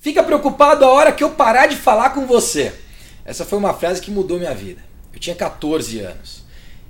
Fica preocupado a hora que eu parar de falar com você. Essa foi uma frase que mudou minha vida. Eu tinha 14 anos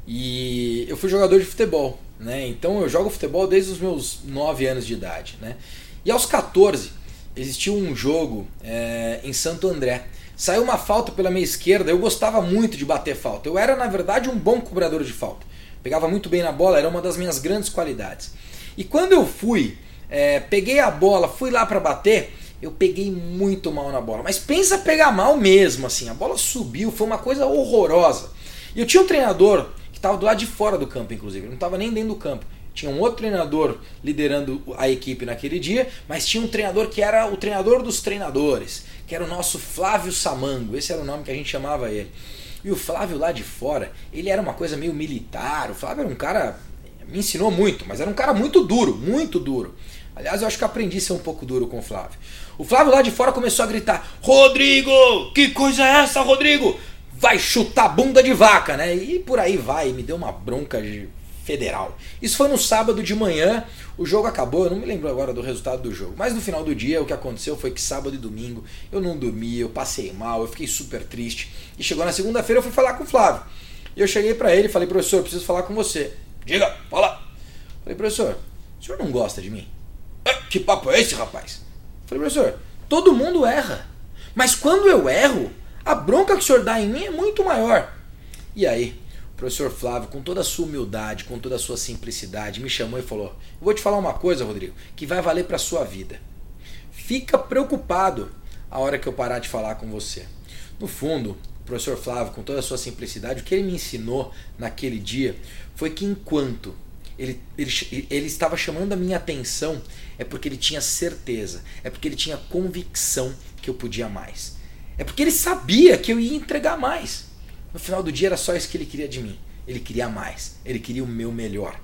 e eu fui jogador de futebol, né? Então eu jogo futebol desde os meus 9 anos de idade, né? E aos 14 existiu um jogo é, em Santo André. Saiu uma falta pela minha esquerda, eu gostava muito de bater falta. Eu era, na verdade, um bom cobrador de falta. Pegava muito bem na bola, era uma das minhas grandes qualidades. E quando eu fui, é, peguei a bola, fui lá para bater, eu peguei muito mal na bola. Mas pensa pegar mal mesmo, assim. A bola subiu, foi uma coisa horrorosa. E eu tinha um treinador que estava do lado de fora do campo, inclusive. Ele não estava nem dentro do campo. Tinha um outro treinador liderando a equipe naquele dia, mas tinha um treinador que era o treinador dos treinadores, que era o nosso Flávio Samango. Esse era o nome que a gente chamava ele. E o Flávio lá de fora, ele era uma coisa meio militar. O Flávio era um cara. Me ensinou muito, mas era um cara muito duro, muito duro. Aliás, eu acho que aprendi a ser um pouco duro com o Flávio. O Flávio lá de fora começou a gritar: Rodrigo! Que coisa é essa, Rodrigo? Vai chutar bunda de vaca, né? E por aí vai, me deu uma bronca de federal. Isso foi no sábado de manhã, o jogo acabou, eu não me lembro agora do resultado do jogo, mas no final do dia o que aconteceu foi que sábado e domingo eu não dormi, eu passei mal, eu fiquei super triste. E chegou na segunda-feira eu fui falar com o Flávio. E eu cheguei para ele e falei: "Professor, preciso falar com você". Diga, fala. Falei: "Professor, o senhor não gosta de mim?" Que papo é esse, rapaz? Falei, professor, todo mundo erra. Mas quando eu erro, a bronca que o senhor dá em mim é muito maior. E aí, o professor Flávio, com toda a sua humildade, com toda a sua simplicidade, me chamou e falou: vou te falar uma coisa, Rodrigo, que vai valer para sua vida. Fica preocupado a hora que eu parar de falar com você. No fundo, o professor Flávio, com toda a sua simplicidade, o que ele me ensinou naquele dia foi que enquanto ele, ele, ele estava chamando a minha atenção é porque ele tinha certeza, é porque ele tinha convicção que eu podia mais. É porque ele sabia que eu ia entregar mais. No final do dia era só isso que ele queria de mim. Ele queria mais, ele queria o meu melhor.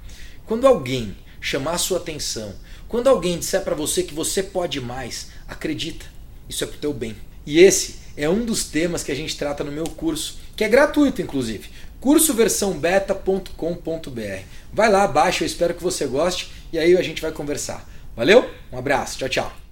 Quando alguém chamar a sua atenção, quando alguém disser para você que você pode mais, acredita, isso é pro teu bem. E esse é um dos temas que a gente trata no meu curso, que é gratuito inclusive cursoversãobeta.com.br. Vai lá, baixa, eu espero que você goste e aí a gente vai conversar. Valeu? Um abraço, tchau, tchau.